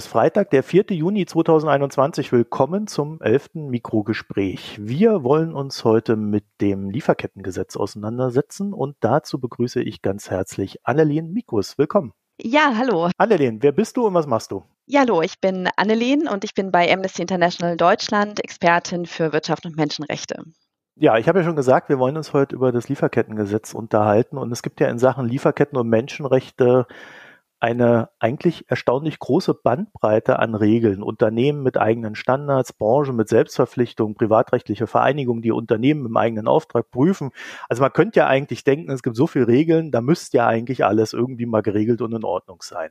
Ist Freitag, der 4. Juni 2021. Willkommen zum 11. Mikrogespräch. Wir wollen uns heute mit dem Lieferkettengesetz auseinandersetzen und dazu begrüße ich ganz herzlich Annelien Mikus. Willkommen. Ja, hallo. Annelien, wer bist du und was machst du? Ja, hallo, ich bin Annelien und ich bin bei Amnesty International Deutschland Expertin für Wirtschaft und Menschenrechte. Ja, ich habe ja schon gesagt, wir wollen uns heute über das Lieferkettengesetz unterhalten und es gibt ja in Sachen Lieferketten und Menschenrechte eine eigentlich erstaunlich große Bandbreite an Regeln. Unternehmen mit eigenen Standards, Branchen mit Selbstverpflichtungen, privatrechtliche Vereinigungen, die Unternehmen im eigenen Auftrag prüfen. Also man könnte ja eigentlich denken, es gibt so viele Regeln, da müsste ja eigentlich alles irgendwie mal geregelt und in Ordnung sein.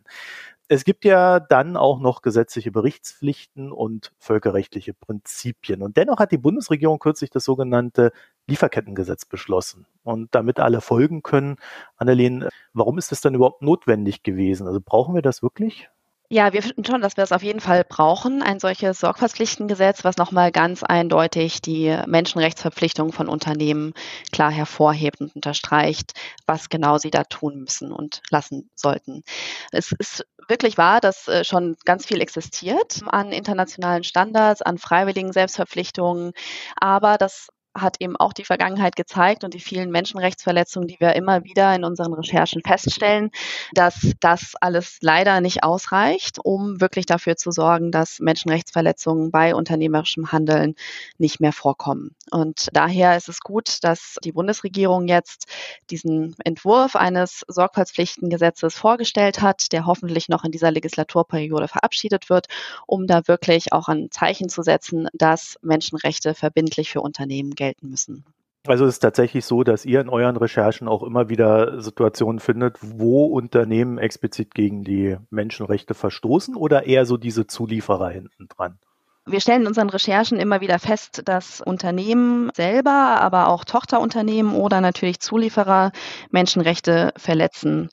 Es gibt ja dann auch noch gesetzliche Berichtspflichten und völkerrechtliche Prinzipien. Und dennoch hat die Bundesregierung kürzlich das sogenannte Lieferkettengesetz beschlossen. Und damit alle folgen können, Annelien, warum ist das dann überhaupt notwendig gewesen? Also brauchen wir das wirklich? Ja, wir finden schon, dass wir es auf jeden Fall brauchen, ein solches Sorgfaltspflichtengesetz, was nochmal ganz eindeutig die Menschenrechtsverpflichtungen von Unternehmen klar hervorhebt und unterstreicht, was genau sie da tun müssen und lassen sollten. Es ist wirklich wahr, dass äh, schon ganz viel existiert an internationalen Standards, an freiwilligen Selbstverpflichtungen, aber das hat eben auch die Vergangenheit gezeigt und die vielen Menschenrechtsverletzungen, die wir immer wieder in unseren Recherchen feststellen, dass das alles leider nicht ausreicht, um wirklich dafür zu sorgen, dass Menschenrechtsverletzungen bei unternehmerischem Handeln nicht mehr vorkommen. Und daher ist es gut, dass die Bundesregierung jetzt diesen Entwurf eines Sorgfaltspflichtengesetzes vorgestellt hat, der hoffentlich noch in dieser Legislaturperiode verabschiedet wird, um da wirklich auch ein Zeichen zu setzen, dass Menschenrechte verbindlich für Unternehmen gelten müssen. Also es ist tatsächlich so, dass ihr in euren Recherchen auch immer wieder Situationen findet, wo Unternehmen explizit gegen die Menschenrechte verstoßen oder eher so diese Zulieferer hinten dran? Wir stellen in unseren Recherchen immer wieder fest, dass Unternehmen selber, aber auch Tochterunternehmen oder natürlich Zulieferer Menschenrechte verletzen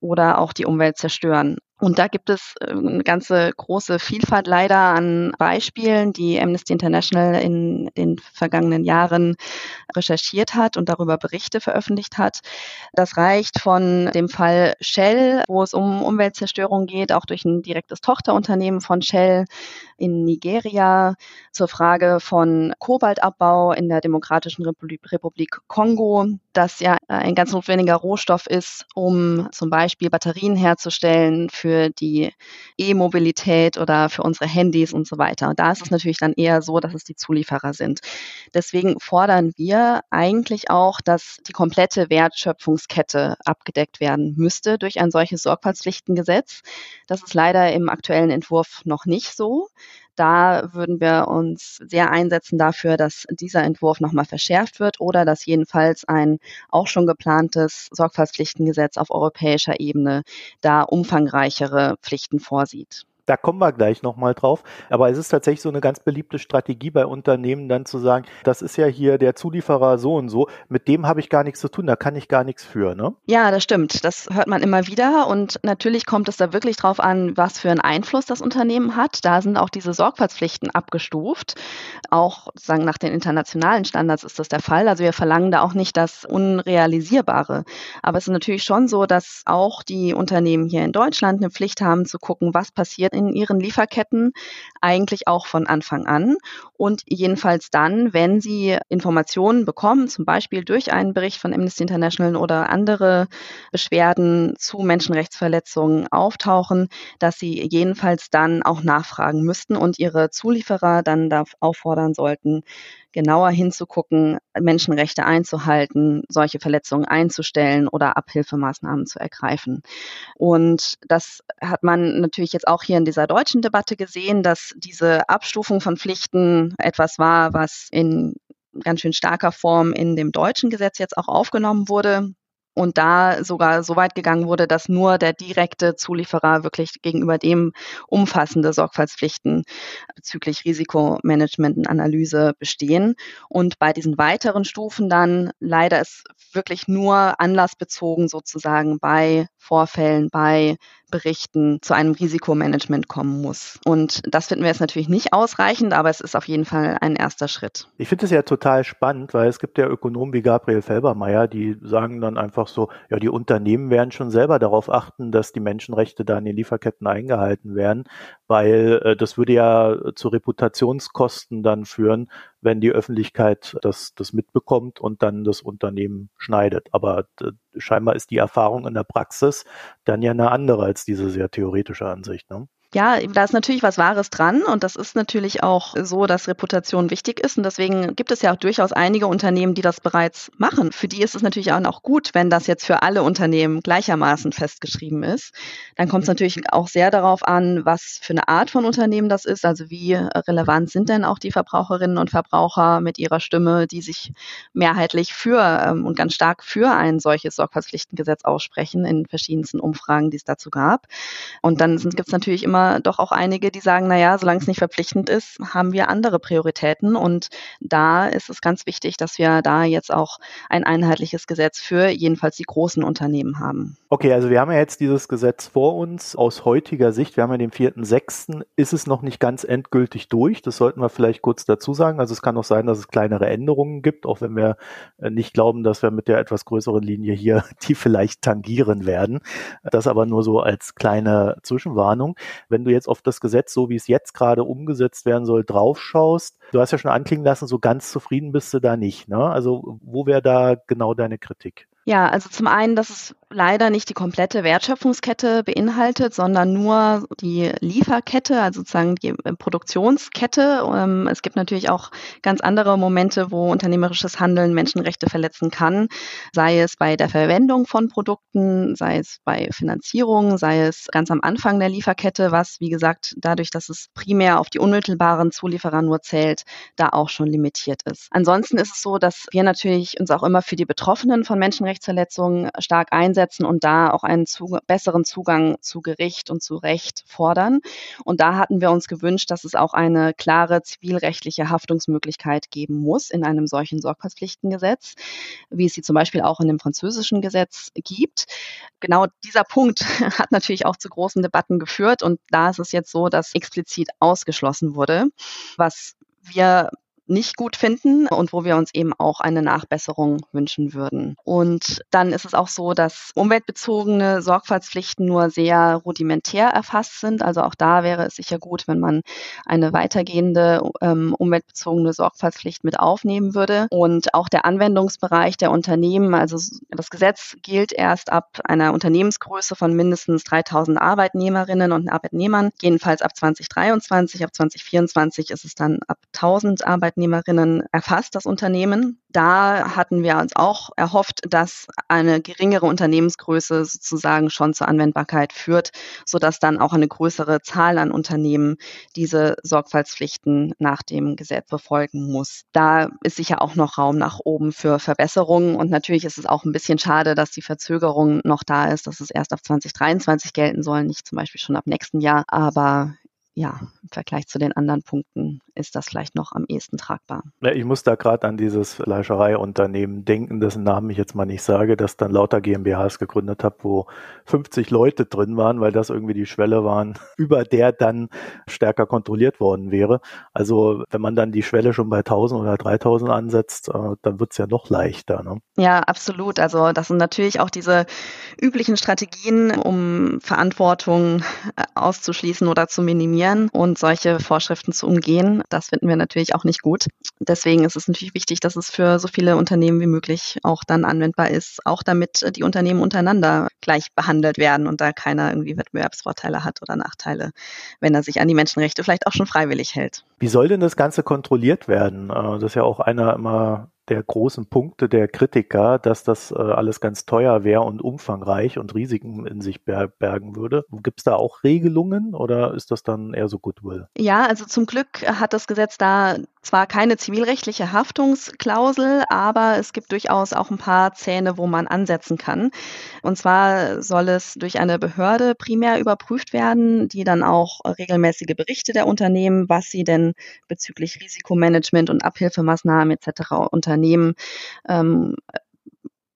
oder auch die Umwelt zerstören. Und da gibt es äh, eine ganze große Vielfalt leider an Beispielen, die Amnesty International in den vergangenen Jahren recherchiert hat und darüber Berichte veröffentlicht hat. Das reicht von dem Fall Shell, wo es um Umweltzerstörung geht, auch durch ein direktes Tochterunternehmen von Shell in Nigeria, zur Frage von Kobaltabbau in der Demokratischen Republik Kongo, das ja ein ganz notwendiger Rohstoff ist, um zum Beispiel Batterien herzustellen für die E-Mobilität oder für unsere Handys und so weiter. Und da ist es natürlich dann eher so, dass es die Zulieferer sind. Deswegen fordern wir eigentlich auch, dass die komplette Wertschöpfungskette abgedeckt werden müsste durch ein solches Sorgfaltspflichtengesetz. Das ist leider im aktuellen Entwurf noch nicht so. Da würden wir uns sehr einsetzen dafür, dass dieser Entwurf nochmal verschärft wird oder dass jedenfalls ein auch schon geplantes Sorgfaltspflichtengesetz auf europäischer Ebene da umfangreichere Pflichten vorsieht. Da kommen wir gleich nochmal drauf. Aber es ist tatsächlich so eine ganz beliebte Strategie bei Unternehmen, dann zu sagen, das ist ja hier der Zulieferer so und so, mit dem habe ich gar nichts zu tun, da kann ich gar nichts für, ne? Ja, das stimmt. Das hört man immer wieder. Und natürlich kommt es da wirklich drauf an, was für einen Einfluss das Unternehmen hat. Da sind auch diese Sorgfaltspflichten abgestuft. Auch sagen nach den internationalen Standards ist das der Fall. Also wir verlangen da auch nicht das Unrealisierbare. Aber es ist natürlich schon so, dass auch die Unternehmen hier in Deutschland eine Pflicht haben zu gucken, was passiert in ihren Lieferketten eigentlich auch von Anfang an. Und jedenfalls dann, wenn sie Informationen bekommen, zum Beispiel durch einen Bericht von Amnesty International oder andere Beschwerden zu Menschenrechtsverletzungen auftauchen, dass sie jedenfalls dann auch nachfragen müssten und ihre Zulieferer dann da auffordern sollten, genauer hinzugucken, Menschenrechte einzuhalten, solche Verletzungen einzustellen oder Abhilfemaßnahmen zu ergreifen. Und das hat man natürlich jetzt auch hier in dieser deutschen Debatte gesehen, dass diese Abstufung von Pflichten etwas war, was in ganz schön starker Form in dem deutschen Gesetz jetzt auch aufgenommen wurde und da sogar so weit gegangen wurde, dass nur der direkte Zulieferer wirklich gegenüber dem umfassende Sorgfaltspflichten bezüglich Risikomanagement und Analyse bestehen. Und bei diesen weiteren Stufen dann leider ist wirklich nur anlassbezogen sozusagen bei Vorfällen, bei Berichten zu einem Risikomanagement kommen muss. Und das finden wir jetzt natürlich nicht ausreichend, aber es ist auf jeden Fall ein erster Schritt. Ich finde es ja total spannend, weil es gibt ja Ökonomen wie Gabriel Felbermeier, die sagen dann einfach so, ja, die Unternehmen werden schon selber darauf achten, dass die Menschenrechte da in den Lieferketten eingehalten werden, weil äh, das würde ja zu Reputationskosten dann führen, wenn die Öffentlichkeit das, das mitbekommt und dann das Unternehmen schneidet. Aber äh, scheinbar ist die Erfahrung in der Praxis dann ja eine andere als diese sehr theoretische Ansicht. Ne? Ja, da ist natürlich was Wahres dran und das ist natürlich auch so, dass Reputation wichtig ist und deswegen gibt es ja auch durchaus einige Unternehmen, die das bereits machen. Für die ist es natürlich auch gut, wenn das jetzt für alle Unternehmen gleichermaßen festgeschrieben ist. Dann kommt es natürlich auch sehr darauf an, was für eine Art von Unternehmen das ist, also wie relevant sind denn auch die Verbraucherinnen und Verbraucher mit ihrer Stimme, die sich mehrheitlich für ähm, und ganz stark für ein solches Sorgfaltspflichtengesetz aussprechen in verschiedensten Umfragen, die es dazu gab. Und dann gibt es natürlich immer doch auch einige, die sagen, naja, solange es nicht verpflichtend ist, haben wir andere Prioritäten. Und da ist es ganz wichtig, dass wir da jetzt auch ein einheitliches Gesetz für jedenfalls die großen Unternehmen haben. Okay, also wir haben ja jetzt dieses Gesetz vor uns. Aus heutiger Sicht, wir haben ja den 4.6., ist es noch nicht ganz endgültig durch. Das sollten wir vielleicht kurz dazu sagen. Also es kann auch sein, dass es kleinere Änderungen gibt, auch wenn wir äh, nicht glauben, dass wir mit der etwas größeren Linie hier die vielleicht tangieren werden. Das aber nur so als kleine Zwischenwarnung wenn du jetzt auf das Gesetz, so wie es jetzt gerade umgesetzt werden soll, draufschaust, du hast ja schon anklingen lassen, so ganz zufrieden bist du da nicht. Ne? Also wo wäre da genau deine Kritik? Ja, also zum einen, dass es leider nicht die komplette Wertschöpfungskette beinhaltet, sondern nur die Lieferkette, also sozusagen die äh, Produktionskette. Ähm, es gibt natürlich auch ganz andere Momente, wo unternehmerisches Handeln Menschenrechte verletzen kann, sei es bei der Verwendung von Produkten, sei es bei Finanzierung, sei es ganz am Anfang der Lieferkette, was, wie gesagt, dadurch, dass es primär auf die unmittelbaren Zulieferer nur zählt, da auch schon limitiert ist. Ansonsten ist es so, dass wir natürlich uns auch immer für die Betroffenen von Menschenrechtsverletzungen stark einsetzen und da auch einen zu, besseren Zugang zu Gericht und zu Recht fordern. Und da hatten wir uns gewünscht, dass es auch eine klare zivilrechtliche Haftungsmöglichkeit geben muss in einem solchen Sorgfaltspflichtengesetz, wie es sie zum Beispiel auch in dem französischen Gesetz gibt. Genau dieser Punkt hat natürlich auch zu großen Debatten geführt und da ist es jetzt so, dass explizit ausgeschlossen wurde, was wir nicht gut finden und wo wir uns eben auch eine Nachbesserung wünschen würden. Und dann ist es auch so, dass umweltbezogene Sorgfaltspflichten nur sehr rudimentär erfasst sind. Also auch da wäre es sicher gut, wenn man eine weitergehende ähm, umweltbezogene Sorgfaltspflicht mit aufnehmen würde. Und auch der Anwendungsbereich der Unternehmen, also das Gesetz gilt erst ab einer Unternehmensgröße von mindestens 3000 Arbeitnehmerinnen und Arbeitnehmern, jedenfalls ab 2023, ab 2024 ist es dann ab 1000 Arbeitnehmern Arbeitnehmerinnen erfasst, das Unternehmen. Da hatten wir uns auch erhofft, dass eine geringere Unternehmensgröße sozusagen schon zur Anwendbarkeit führt, sodass dann auch eine größere Zahl an Unternehmen diese Sorgfaltspflichten nach dem Gesetz befolgen muss. Da ist sicher auch noch Raum nach oben für Verbesserungen und natürlich ist es auch ein bisschen schade, dass die Verzögerung noch da ist, dass es erst auf 2023 gelten soll, nicht zum Beispiel schon ab nächsten Jahr. Aber ja, im Vergleich zu den anderen Punkten ist das vielleicht noch am ehesten tragbar. Ja, ich muss da gerade an dieses Fleischereiunternehmen denken, dessen Namen ich jetzt mal nicht sage, das dann lauter GmbHs gegründet hat, wo 50 Leute drin waren, weil das irgendwie die Schwelle waren, über der dann stärker kontrolliert worden wäre. Also wenn man dann die Schwelle schon bei 1000 oder 3000 ansetzt, äh, dann wird's ja noch leichter. Ne? Ja, absolut. Also das sind natürlich auch diese üblichen Strategien, um Verantwortung äh, auszuschließen oder zu minimieren und solche Vorschriften zu umgehen. Das finden wir natürlich auch nicht gut. Deswegen ist es natürlich wichtig, dass es für so viele Unternehmen wie möglich auch dann anwendbar ist, auch damit die Unternehmen untereinander gleich behandelt werden und da keiner irgendwie Wettbewerbsvorteile hat oder Nachteile, wenn er sich an die Menschenrechte vielleicht auch schon freiwillig hält. Wie soll denn das Ganze kontrolliert werden? Äh, das ist ja auch einer immer der großen Punkte der Kritiker, dass das äh, alles ganz teuer wäre und umfangreich und Risiken in sich bergen würde. Gibt es da auch Regelungen oder ist das dann eher so Goodwill? Ja, also zum Glück hat das Gesetz da zwar keine zivilrechtliche Haftungsklausel, aber es gibt durchaus auch ein paar Zähne, wo man ansetzen kann. Und zwar soll es durch eine Behörde primär überprüft werden, die dann auch regelmäßige Berichte der Unternehmen, was sie denn bezüglich Risikomanagement und Abhilfemaßnahmen etc. unter Unternehmen ähm,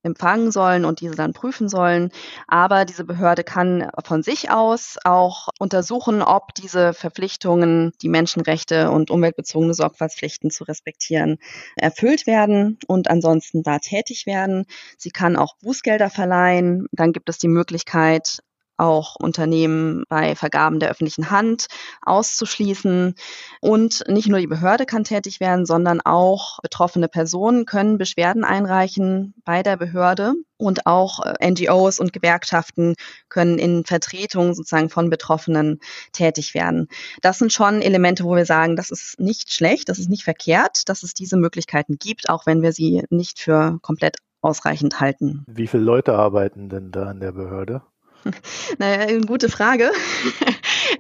empfangen sollen und diese dann prüfen sollen. Aber diese Behörde kann von sich aus auch untersuchen, ob diese Verpflichtungen, die Menschenrechte und umweltbezogene Sorgfaltspflichten zu respektieren, erfüllt werden und ansonsten da tätig werden. Sie kann auch Bußgelder verleihen. Dann gibt es die Möglichkeit, auch Unternehmen bei Vergaben der öffentlichen Hand auszuschließen. Und nicht nur die Behörde kann tätig werden, sondern auch betroffene Personen können Beschwerden einreichen bei der Behörde. Und auch äh, NGOs und Gewerkschaften können in Vertretung sozusagen von Betroffenen tätig werden. Das sind schon Elemente, wo wir sagen, das ist nicht schlecht, das ist nicht verkehrt, dass es diese Möglichkeiten gibt, auch wenn wir sie nicht für komplett ausreichend halten. Wie viele Leute arbeiten denn da in der Behörde? Naja, eine gute Frage.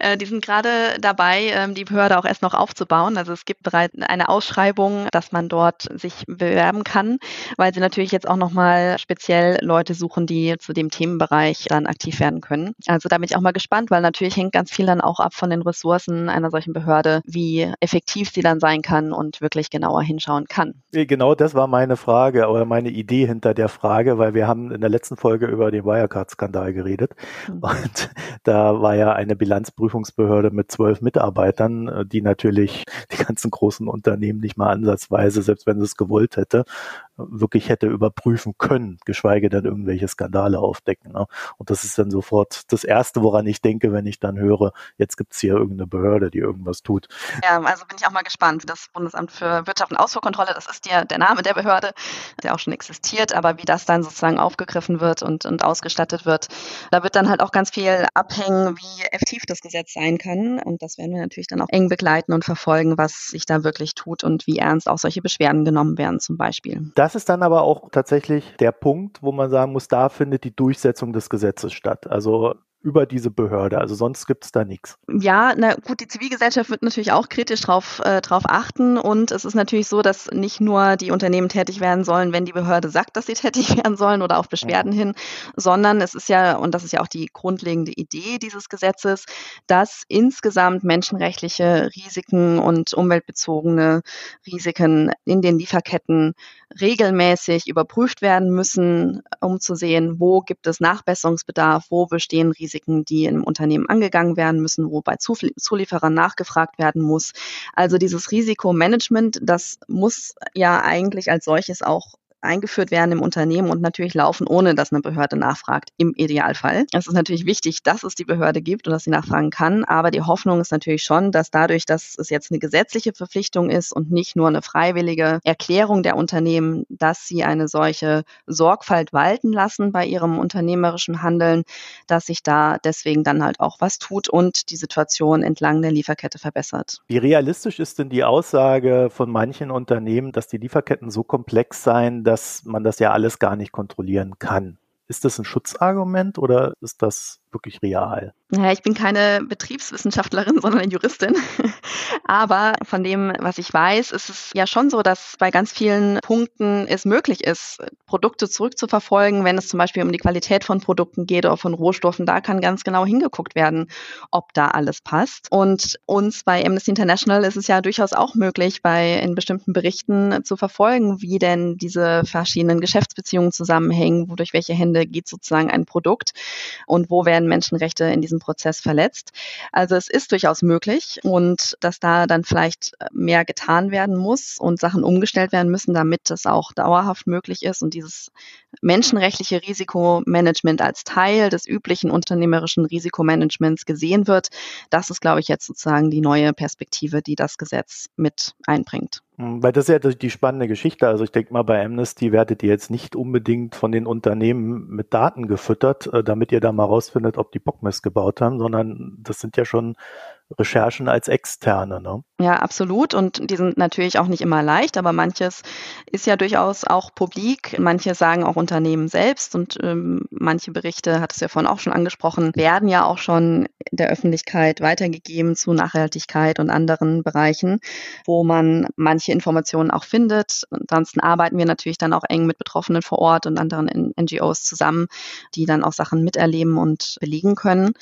Äh, die sind gerade dabei, ähm, die Behörde auch erst noch aufzubauen. Also es gibt bereits eine Ausschreibung, dass man dort sich bewerben kann, weil sie natürlich jetzt auch nochmal speziell Leute suchen, die zu dem Themenbereich dann aktiv werden können. Also da bin ich auch mal gespannt, weil natürlich hängt ganz viel dann auch ab von den Ressourcen einer solchen Behörde, wie effektiv sie dann sein kann und wirklich genauer hinschauen kann. Genau das war meine Frage oder meine Idee hinter der Frage, weil wir haben in der letzten Folge über den Wirecard-Skandal geredet mhm. und da war ja eine Bilanz Wirtschaftsprüfungsbehörde mit zwölf Mitarbeitern, äh, die natürlich die ganzen großen Unternehmen nicht mal ansatzweise, selbst wenn sie es gewollt hätte, wirklich hätte überprüfen können, geschweige denn irgendwelche Skandale aufdecken. Ne? Und das ist dann sofort das Erste, woran ich denke, wenn ich dann höre, jetzt gibt es hier irgendeine Behörde, die irgendwas tut. Ja, also bin ich auch mal gespannt. Das Bundesamt für Wirtschaft und Ausfuhrkontrolle, das ist ja der Name der Behörde, der auch schon existiert, aber wie das dann sozusagen aufgegriffen wird und, und ausgestattet wird, da wird dann halt auch ganz viel abhängen, wie effektiv das Gesetz sein kann. Und das werden wir natürlich dann auch eng begleiten und verfolgen, was sich da wirklich tut und wie ernst auch solche Beschwerden genommen werden zum Beispiel. Das das ist dann aber auch tatsächlich der Punkt, wo man sagen muss, da findet die Durchsetzung des Gesetzes statt. Also über diese Behörde. Also sonst gibt es da nichts. Ja, na gut, die Zivilgesellschaft wird natürlich auch kritisch drauf, äh, drauf achten. Und es ist natürlich so, dass nicht nur die Unternehmen tätig werden sollen, wenn die Behörde sagt, dass sie tätig werden sollen oder auf Beschwerden ja. hin, sondern es ist ja, und das ist ja auch die grundlegende Idee dieses Gesetzes, dass insgesamt menschenrechtliche Risiken und umweltbezogene Risiken in den Lieferketten regelmäßig überprüft werden müssen, um zu sehen, wo gibt es Nachbesserungsbedarf, wo bestehen Risiken, die im Unternehmen angegangen werden müssen, wo bei Zulieferern nachgefragt werden muss. Also dieses Risikomanagement, das muss ja eigentlich als solches auch eingeführt werden im Unternehmen und natürlich laufen, ohne dass eine Behörde nachfragt, im Idealfall. Es ist natürlich wichtig, dass es die Behörde gibt und dass sie nachfragen kann, aber die Hoffnung ist natürlich schon, dass dadurch, dass es jetzt eine gesetzliche Verpflichtung ist und nicht nur eine freiwillige Erklärung der Unternehmen, dass sie eine solche Sorgfalt walten lassen bei ihrem unternehmerischen Handeln, dass sich da deswegen dann halt auch was tut und die Situation entlang der Lieferkette verbessert. Wie realistisch ist denn die Aussage von manchen Unternehmen, dass die Lieferketten so komplex seien, dass man das ja alles gar nicht kontrollieren kann. Ist das ein Schutzargument oder ist das wirklich real? Naja, ich bin keine Betriebswissenschaftlerin, sondern Juristin. Aber von dem, was ich weiß, ist es ja schon so, dass bei ganz vielen Punkten es möglich ist, Produkte zurückzuverfolgen, wenn es zum Beispiel um die Qualität von Produkten geht oder von Rohstoffen. Da kann ganz genau hingeguckt werden, ob da alles passt. Und uns bei Amnesty International ist es ja durchaus auch möglich, bei in bestimmten Berichten zu verfolgen, wie denn diese verschiedenen Geschäftsbeziehungen zusammenhängen, wodurch welche Hände geht sozusagen ein Produkt und wo werden Menschenrechte in diesem Prozess verletzt. Also es ist durchaus möglich und dass da dann vielleicht mehr getan werden muss und Sachen umgestellt werden müssen, damit das auch dauerhaft möglich ist und dieses menschenrechtliche Risikomanagement als Teil des üblichen unternehmerischen Risikomanagements gesehen wird. Das ist, glaube ich, jetzt sozusagen die neue Perspektive, die das Gesetz mit einbringt. Hm, weil das ist ja die spannende Geschichte. Also ich denke mal, bei Amnesty werdet ihr jetzt nicht unbedingt von den Unternehmen mit Daten gefüttert, äh, damit ihr da mal rausfindet, ob die Bockmist gebaut haben, sondern das sind ja schon Recherchen als externe. Ne? Ja, absolut. Und die sind natürlich auch nicht immer leicht, aber manches ist ja durchaus auch publik. Manche sagen auch Unternehmen selbst und ähm, manche Berichte, hat es ja vorhin auch schon angesprochen, werden ja auch schon der Öffentlichkeit weitergegeben zu Nachhaltigkeit und anderen Bereichen, wo man manche Informationen auch findet. Ansonsten arbeiten wir natürlich dann auch eng mit Betroffenen vor Ort und anderen NGOs zusammen, die dann auch Sachen miterleben und belegen können.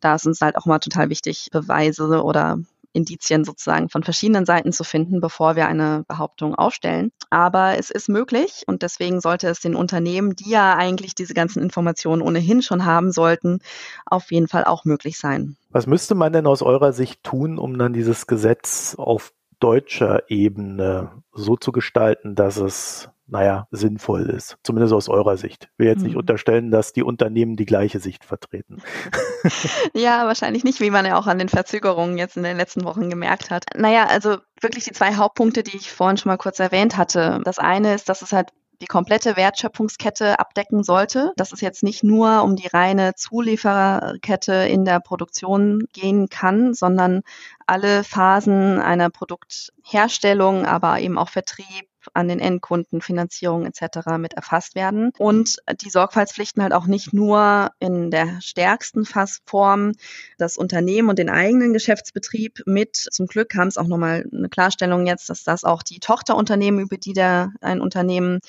Da ist uns halt auch mal total wichtig, Beweise oder Indizien sozusagen von verschiedenen Seiten zu finden, bevor wir eine Behauptung aufstellen. Aber es ist möglich und deswegen sollte es den Unternehmen, die ja eigentlich diese ganzen Informationen ohnehin schon haben sollten, auf jeden Fall auch möglich sein. Was müsste man denn aus eurer Sicht tun, um dann dieses Gesetz auf deutscher Ebene so zu gestalten, dass es naja, sinnvoll ist. Zumindest aus eurer Sicht. Ich will jetzt nicht mhm. unterstellen, dass die Unternehmen die gleiche Sicht vertreten. ja, wahrscheinlich nicht, wie man ja auch an den Verzögerungen jetzt in den letzten Wochen gemerkt hat. Naja, also wirklich die zwei Hauptpunkte, die ich vorhin schon mal kurz erwähnt hatte. Das eine ist, dass es halt die komplette Wertschöpfungskette abdecken sollte, dass es jetzt nicht nur um die reine Zuliefererkette in der Produktion gehen kann, sondern alle Phasen einer Produktherstellung, aber eben auch Vertrieb, an den Endkunden, Finanzierung etc. mit erfasst werden. Und die Sorgfaltspflichten halt auch nicht nur in der stärksten Fassform das Unternehmen und den eigenen Geschäftsbetrieb mit. Zum Glück haben es auch nochmal eine Klarstellung jetzt, dass das auch die Tochterunternehmen, über die der ein Unternehmen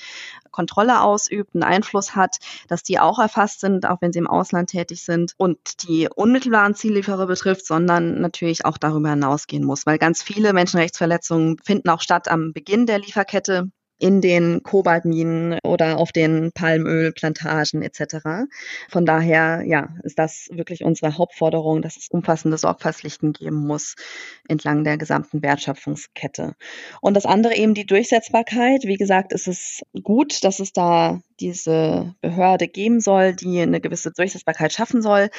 Kontrolle ausübt, einen Einfluss hat, dass die auch erfasst sind, auch wenn sie im Ausland tätig sind und die unmittelbaren Ziellieferer betrifft, sondern natürlich auch darüber hinausgehen muss, weil ganz viele Menschenrechtsverletzungen finden auch statt am Beginn der Lieferkette hatte in den Kobaltminen oder auf den Palmölplantagen etc. Von daher ja, ist das wirklich unsere Hauptforderung, dass es umfassende Sorgfaltspflichten geben muss entlang der gesamten Wertschöpfungskette. Und das andere eben die Durchsetzbarkeit. Wie gesagt, ist es gut, dass es da diese Behörde geben soll, die eine gewisse Durchsetzbarkeit schaffen soll.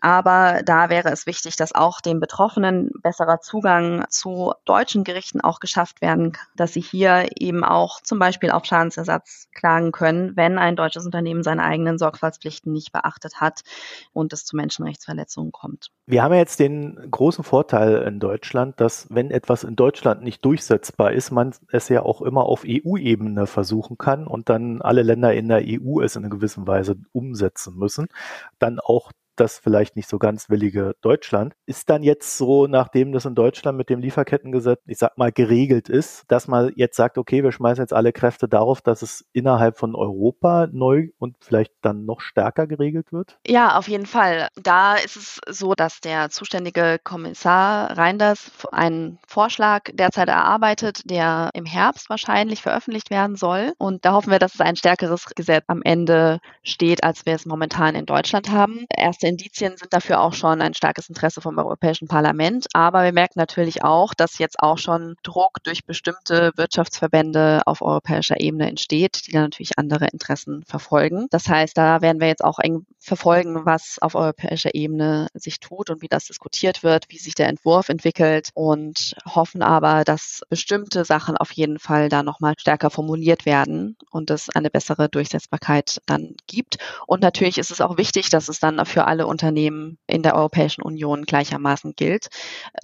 Aber da wäre es wichtig, dass auch den Betroffenen besserer Zugang zu deutschen Gerichten auch geschafft werden, dass sie hier eben auch zum Beispiel auf Schadensersatz klagen können, wenn ein deutsches Unternehmen seine eigenen Sorgfaltspflichten nicht beachtet hat und es zu Menschenrechtsverletzungen kommt. Wir haben ja jetzt den großen Vorteil in Deutschland, dass wenn etwas in Deutschland nicht durchsetzbar ist, man es ja auch immer auf EU-Ebene versuchen kann und dann alle Länder in der EU es in einer gewissen Weise umsetzen müssen, dann auch das vielleicht nicht so ganz willige Deutschland. Ist dann jetzt so, nachdem das in Deutschland mit dem Lieferkettengesetz, ich sag mal, geregelt ist, dass man jetzt sagt, okay, wir schmeißen jetzt alle Kräfte darauf, dass es innerhalb von Europa neu und vielleicht dann noch stärker geregelt wird? Ja, auf jeden Fall. Da ist es so, dass der zuständige Kommissar Reinders einen Vorschlag derzeit erarbeitet, der im Herbst wahrscheinlich veröffentlicht werden soll. Und da hoffen wir, dass es ein stärkeres Gesetz am Ende steht, als wir es momentan in Deutschland haben. Erste erste Indizien sind dafür auch schon ein starkes Interesse vom Europäischen Parlament. Aber wir merken natürlich auch, dass jetzt auch schon Druck durch bestimmte Wirtschaftsverbände auf europäischer Ebene entsteht, die dann natürlich andere Interessen verfolgen. Das heißt, da werden wir jetzt auch eng verfolgen, was auf europäischer Ebene sich tut und wie das diskutiert wird, wie sich der Entwurf entwickelt und hoffen aber, dass bestimmte Sachen auf jeden Fall da nochmal stärker formuliert werden und es eine bessere Durchsetzbarkeit dann gibt. Und natürlich ist es auch wichtig, dass es dann für alle alle Unternehmen in der Europäischen Union gleichermaßen gilt,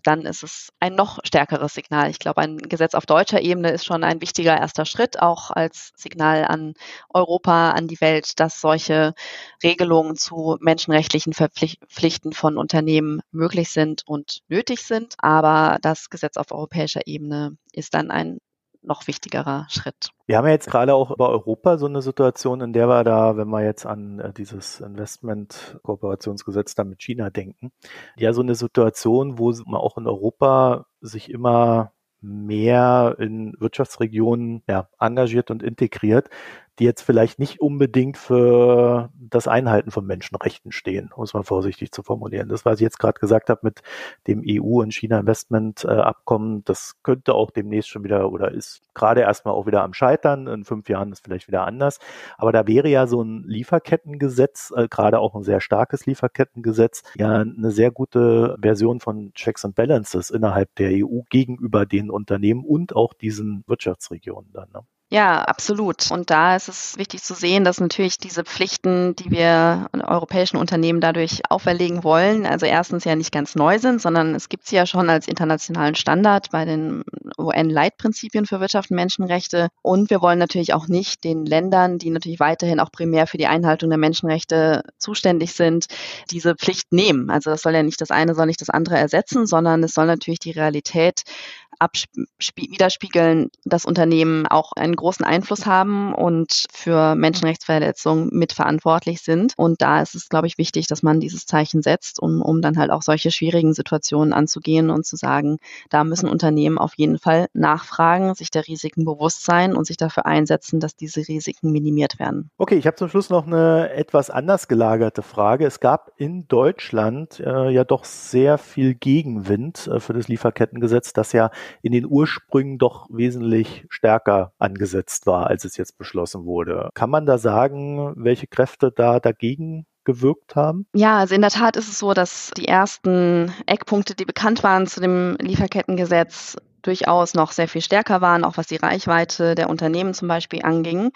dann ist es ein noch stärkeres Signal. Ich glaube, ein Gesetz auf deutscher Ebene ist schon ein wichtiger erster Schritt, auch als Signal an Europa, an die Welt, dass solche Regelungen zu menschenrechtlichen Verpflichten von Unternehmen möglich sind und nötig sind. Aber das Gesetz auf europäischer Ebene ist dann ein noch wichtigerer Schritt. Wir haben ja jetzt gerade auch über Europa so eine Situation, in der wir da, wenn wir jetzt an äh, dieses Investment-Kooperationsgesetz da mit China denken, ja so eine Situation, wo man auch in Europa sich immer mehr in Wirtschaftsregionen ja, engagiert und integriert, die jetzt vielleicht nicht unbedingt für das Einhalten von Menschenrechten stehen, um es mal vorsichtig zu formulieren. Das, was ich jetzt gerade gesagt habe mit dem EU- und China-Investment-Abkommen, das könnte auch demnächst schon wieder oder ist gerade erstmal auch wieder am Scheitern. In fünf Jahren ist vielleicht wieder anders. Aber da wäre ja so ein Lieferkettengesetz, äh, gerade auch ein sehr starkes Lieferkettengesetz, ja eine sehr gute Version von Checks and Balances innerhalb der EU gegenüber den Unternehmen und auch diesen Wirtschaftsregionen dann. Ne? Ja, absolut. Und da ist es wichtig zu sehen, dass natürlich diese Pflichten, die wir europäischen Unternehmen dadurch auferlegen wollen, also erstens ja nicht ganz neu sind, sondern es gibt sie ja schon als internationalen Standard bei den UN-Leitprinzipien für Wirtschaft und Menschenrechte. Und wir wollen natürlich auch nicht den Ländern, die natürlich weiterhin auch primär für die Einhaltung der Menschenrechte zuständig sind, diese Pflicht nehmen. Also das soll ja nicht das eine, soll nicht das andere ersetzen, sondern es soll natürlich die Realität widerspiegeln, dass Unternehmen auch einen großen Einfluss haben und für Menschenrechtsverletzungen mitverantwortlich sind. Und da ist es, glaube ich, wichtig, dass man dieses Zeichen setzt, um, um dann halt auch solche schwierigen Situationen anzugehen und zu sagen, da müssen Unternehmen auf jeden Fall nachfragen, sich der Risiken bewusst sein und sich dafür einsetzen, dass diese Risiken minimiert werden. Okay, ich habe zum Schluss noch eine etwas anders gelagerte Frage. Es gab in Deutschland äh, ja doch sehr viel Gegenwind äh, für das Lieferkettengesetz, das ja in den Ursprüngen doch wesentlich stärker angesetzt war, als es jetzt beschlossen wurde. Kann man da sagen, welche Kräfte da dagegen gewirkt haben? Ja, also in der Tat ist es so, dass die ersten Eckpunkte, die bekannt waren zu dem Lieferkettengesetz, durchaus noch sehr viel stärker waren, auch was die Reichweite der Unternehmen zum Beispiel anging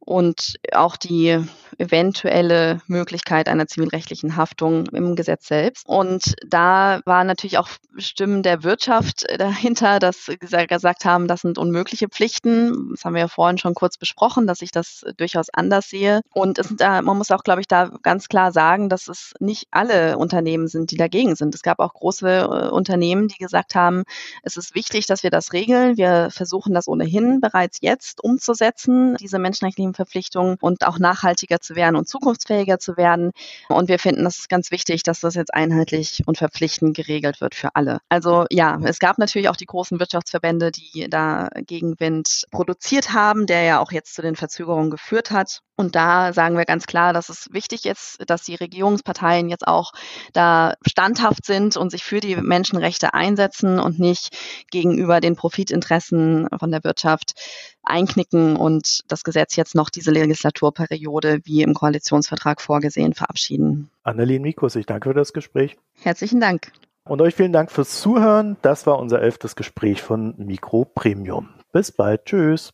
und auch die eventuelle Möglichkeit einer zivilrechtlichen Haftung im Gesetz selbst. Und da waren natürlich auch Stimmen der Wirtschaft dahinter, dass gesagt haben, das sind unmögliche Pflichten. Das haben wir ja vorhin schon kurz besprochen, dass ich das durchaus anders sehe. Und es man muss auch, glaube ich, da ganz klar sagen, dass es nicht alle Unternehmen sind, die dagegen sind. Es gab auch große äh, Unternehmen, die gesagt haben, es ist wichtig, dass wir das regeln. Wir versuchen das ohnehin bereits jetzt umzusetzen, diese menschenrechtlichen Verpflichtungen und auch nachhaltiger zu werden und zukunftsfähiger zu werden. Und wir finden, das ist ganz wichtig, dass das jetzt einheitlich und verpflichtend geregelt wird für alle. Also ja, es gab natürlich auch die großen Wirtschaftsverbände, die da Gegenwind produziert haben, der ja auch jetzt zu den Verzögerungen geführt hat. Und da sagen wir ganz klar, dass es wichtig ist, dass die Regierungsparteien jetzt auch da standhaft sind und sich für die Menschenrechte einsetzen und nicht gegenüber den Profitinteressen von der Wirtschaft einknicken und das Gesetz jetzt noch diese Legislaturperiode wie im Koalitionsvertrag vorgesehen verabschieden. Annelien Mikus, ich danke für das Gespräch. Herzlichen Dank. Und euch vielen Dank fürs Zuhören. Das war unser elftes Gespräch von Mikro Premium. Bis bald. Tschüss.